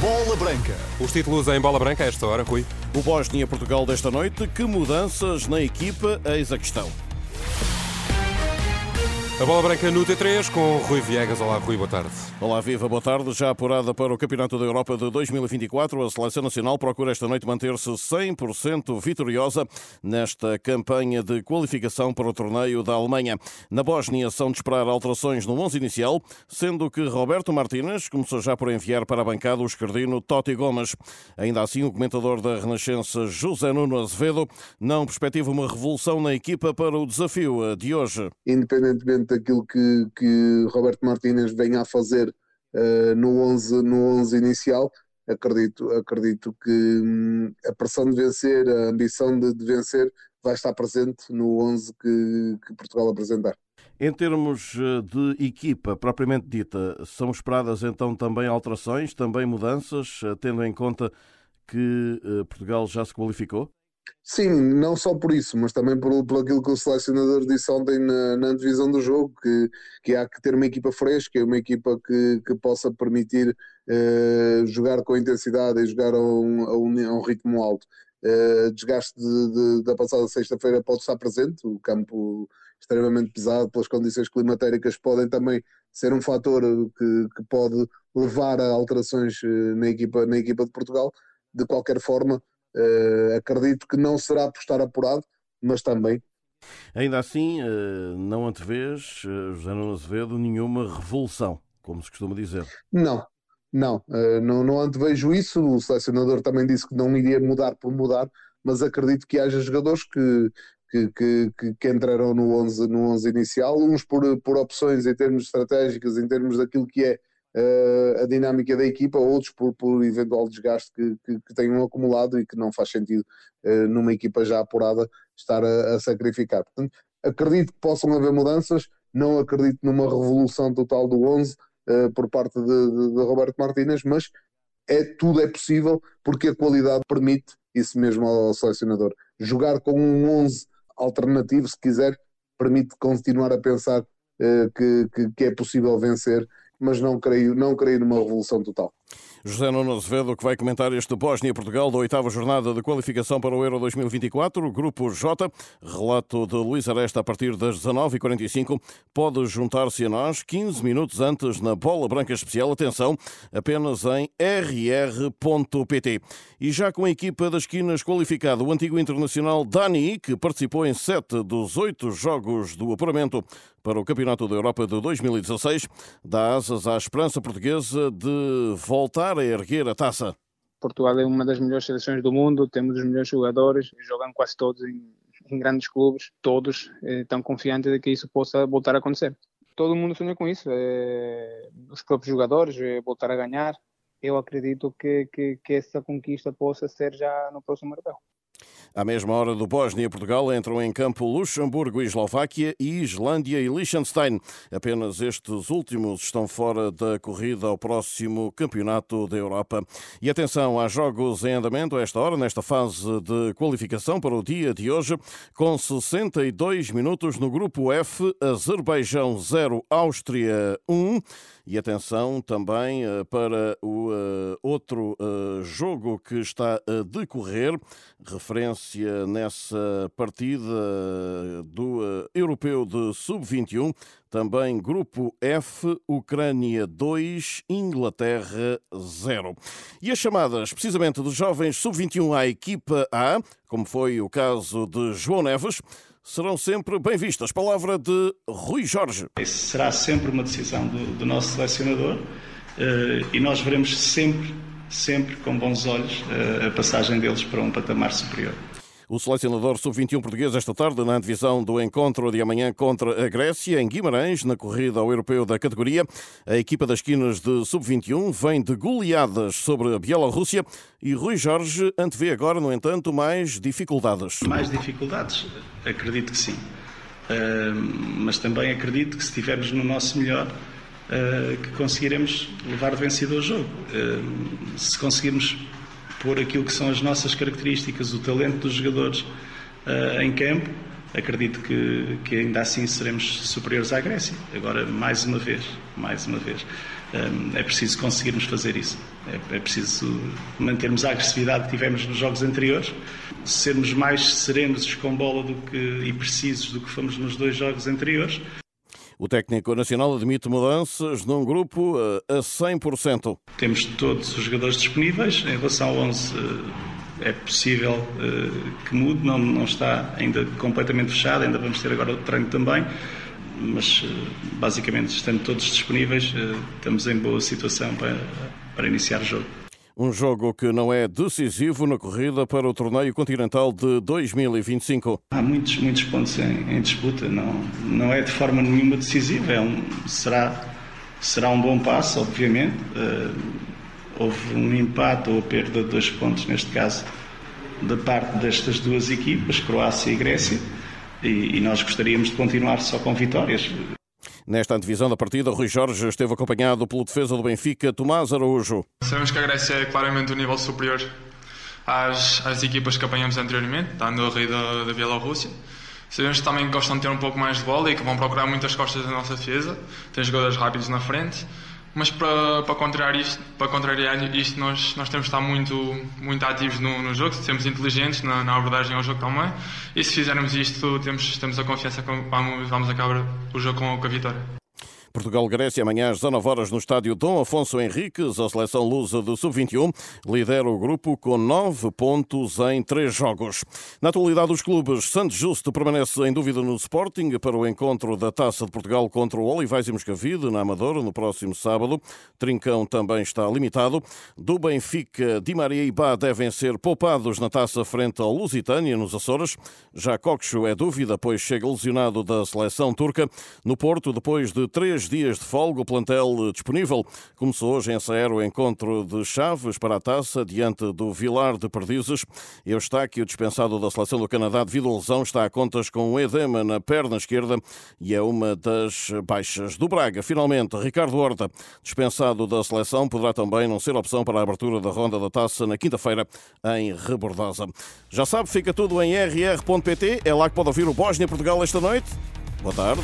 Bola Branca. Os títulos em bola branca a esta hora, Rui. O Bósnia-Portugal desta noite. Que mudanças na equipa? Eis a questão. A bola branca no T3 com Rui Viegas. Olá, Rui, boa tarde. Olá, viva, boa tarde. Já apurada para o Campeonato da Europa de 2024, a Seleção Nacional procura esta noite manter-se 100% vitoriosa nesta campanha de qualificação para o torneio da Alemanha. Na Bósnia são de esperar alterações no 11 inicial, sendo que Roberto Martínez começou já por enviar para a bancada o esquerdino Totti Gomes. Ainda assim, o comentador da Renascença, José Nuno Azevedo, não perspectiva uma revolução na equipa para o desafio de hoje. Independentemente daquilo que, que Roberto Martínez venha a fazer uh, no, 11, no 11 inicial, acredito, acredito que hum, a pressão de vencer, a ambição de, de, vencer vai estar presente no 11 que, que Portugal apresentar. Em termos eh, de equipa propriamente dita, são esperadas então também alterações, também mudanças, eh, tendo em conta que Portugal já se qualificou? Sim, não só por isso, mas também por, por aquilo que o selecionador disse ontem na, na divisão do jogo, que, que há que ter uma equipa fresca, uma equipa que, que possa permitir uh, jogar com intensidade e jogar a um, a um, a um ritmo alto. Uh, desgaste de, de, da passada sexta-feira pode estar presente, o campo extremamente pesado pelas condições climatéricas podem também ser um fator que, que pode levar a alterações eh, na equipa, na equipa de Portugal. De qualquer forma, Uh, acredito que não será por estar apurado, mas também. Ainda assim, uh, não antevês, uh, José Nuno Azevedo, nenhuma revolução, como se costuma dizer. Não, não, não, não antevejo isso. O selecionador também disse que não iria mudar por mudar, mas acredito que haja jogadores que, que, que, que, entrarão no 11, no 11 inicial, uns por, por opções em termos estratégicos, em termos daquilo que é a dinâmica da equipa, outros por, por eventual desgaste que, que, que, tenham acumulado e que não faz sentido uh, numa equipa já apurada estar a, a, sacrificar. Portanto, acredito que possam haver mudanças, não acredito numa revolução total do 11 uh, eh, por parte de, de, de Roberto Martínez, mas é, tudo é possível porque a qualidade permite isso mesmo ao selecionador. Jogar com um 11 alternativo, se quiser, permite continuar a pensar que, que, que, é possível vencer mas não creio, não creio numa revolução total. José Nuno Azevedo, que vai comentar este Bósnia-Portugal da oitava jornada de qualificação para o Euro 2024, Grupo J, relato de Luís Aresta a partir das 19h45, pode juntar-se a nós 15 minutos antes na Bola Branca Especial, atenção, apenas em rr.pt. E já com a equipa das esquinas qualificada, o antigo internacional Dani, que participou em sete dos oito jogos do apuramento para o Campeonato da Europa de 2016, dá asas à esperança portuguesa de voltar a erguer a taça. Portugal é uma das melhores seleções do mundo, temos os melhores jogadores, jogam quase todos em, em grandes clubes, todos estão confiantes de que isso possa voltar a acontecer. Todo mundo sonha com isso, é, os próprios jogadores, é, voltar a ganhar. Eu acredito que, que, que essa conquista possa ser já no próximo europeu. À mesma hora do Bósnia-Portugal entram em campo Luxemburgo e Eslováquia e Islândia e Liechtenstein. Apenas estes últimos estão fora da corrida ao próximo Campeonato da Europa. E atenção, há jogos em andamento a esta hora, nesta fase de qualificação para o dia de hoje, com 62 minutos no grupo F, Azerbaijão 0, Áustria 1. E atenção também eh, para o eh, outro eh, jogo que está a decorrer, referência nessa partida do Europeu de Sub-21, também Grupo F, Ucrânia 2, Inglaterra 0. E as chamadas, precisamente, de jovens Sub-21 à equipa A, como foi o caso de João Neves, serão sempre bem vistas. Palavra de Rui Jorge. Será sempre uma decisão do, do nosso selecionador uh, e nós veremos sempre, sempre com bons olhos uh, a passagem deles para um patamar superior. O selecionador sub-21 português esta tarde na divisão do encontro de amanhã contra a Grécia, em Guimarães, na corrida ao europeu da categoria. A equipa das esquinas de sub-21 vem de goleadas sobre a Bielorrússia e Rui Jorge antevê agora, no entanto, mais dificuldades. Mais dificuldades? Acredito que sim. Uh, mas também acredito que se estivermos no nosso melhor, que conseguiremos levar vencido o jogo. Uh, se conseguirmos pôr aquilo que são as nossas características, o talento dos jogadores uh, em campo, acredito que, que ainda assim seremos superiores à Grécia. Agora, mais uma vez, mais uma vez. é preciso conseguirmos fazer isso. É, é preciso mantermos a agressividade que tivemos nos jogos anteriores, sermos mais serenos com bola do que, e precisos do que fomos nos dois jogos anteriores. O técnico nacional admite mudanças num grupo a 100%. Temos todos os jogadores disponíveis. Em relação ao 11, eh, é possível eh, que mude, não, não está ainda completamente fechado, ainda vamos ter agora o treino também mas eh, basicamente estando todos disponíveis, eh, estamos em boa situação para, para iniciar o jogo. Um jogo que não é decisivo na corrida para o torneio continental de 2025. Há muitos, muitos pontos em, em disputa, não, não é de forma nenhuma decisiva, é um, será, será um bom passo, obviamente. Uh, houve um empate ou a perda de dois pontos, neste caso, da parte destas duas equipas, Croácia e Grécia e, e nós gostaríamos de continuar só com vitórias. Nesta antevisão da partida, Rui Jorge esteve acompanhado pelo defesa do Benfica, Tomás Araújo. Sabemos que a Grécia é claramente um nível superior às, às equipas que apanhamos anteriormente, dando a rei da, da Bielorrússia. Sabemos que também gostam de ter um pouco mais de bola e que vão procurar muitas costas da nossa defesa. Tem jogadores rápidos na frente. Mas para, para, contrariar isto, para contrariar isto nós, nós temos de estar muito, muito ativos no, no jogo, sermos inteligentes na, na, abordagem ao jogo também. E se fizermos isto, temos, temos a confiança que vamos, vamos acabar o jogo com, com a vitória. Portugal-Grécia amanhã às 19 horas no estádio Dom Afonso Henriques. A seleção lusa do Sub-21 lidera o grupo com 9 pontos em 3 jogos. Na atualidade, os clubes Santos Justo permanece em dúvida no Sporting para o encontro da Taça de Portugal contra o Olivais e Moscavide na Amadora no próximo sábado. Trincão também está limitado. Do Benfica, Di Maria e Bá devem ser poupados na taça frente ao Lusitânia nos Açores. Já Coxo é dúvida, pois chega lesionado da seleção turca. No Porto, depois de três três dias de folga, o plantel disponível. Começou hoje em Saer o encontro de Chaves para a taça, diante do Vilar de Perdizes. Eustáquio, dispensado da seleção do Canadá devido à lesão, está a contas com um edema na perna esquerda e é uma das baixas do Braga. Finalmente, Ricardo Horta, dispensado da seleção, poderá também não ser opção para a abertura da ronda da taça na quinta-feira em Rebordosa. Já sabe, fica tudo em rr.pt. É lá que pode ouvir o Bósnia-Portugal esta noite. Boa tarde.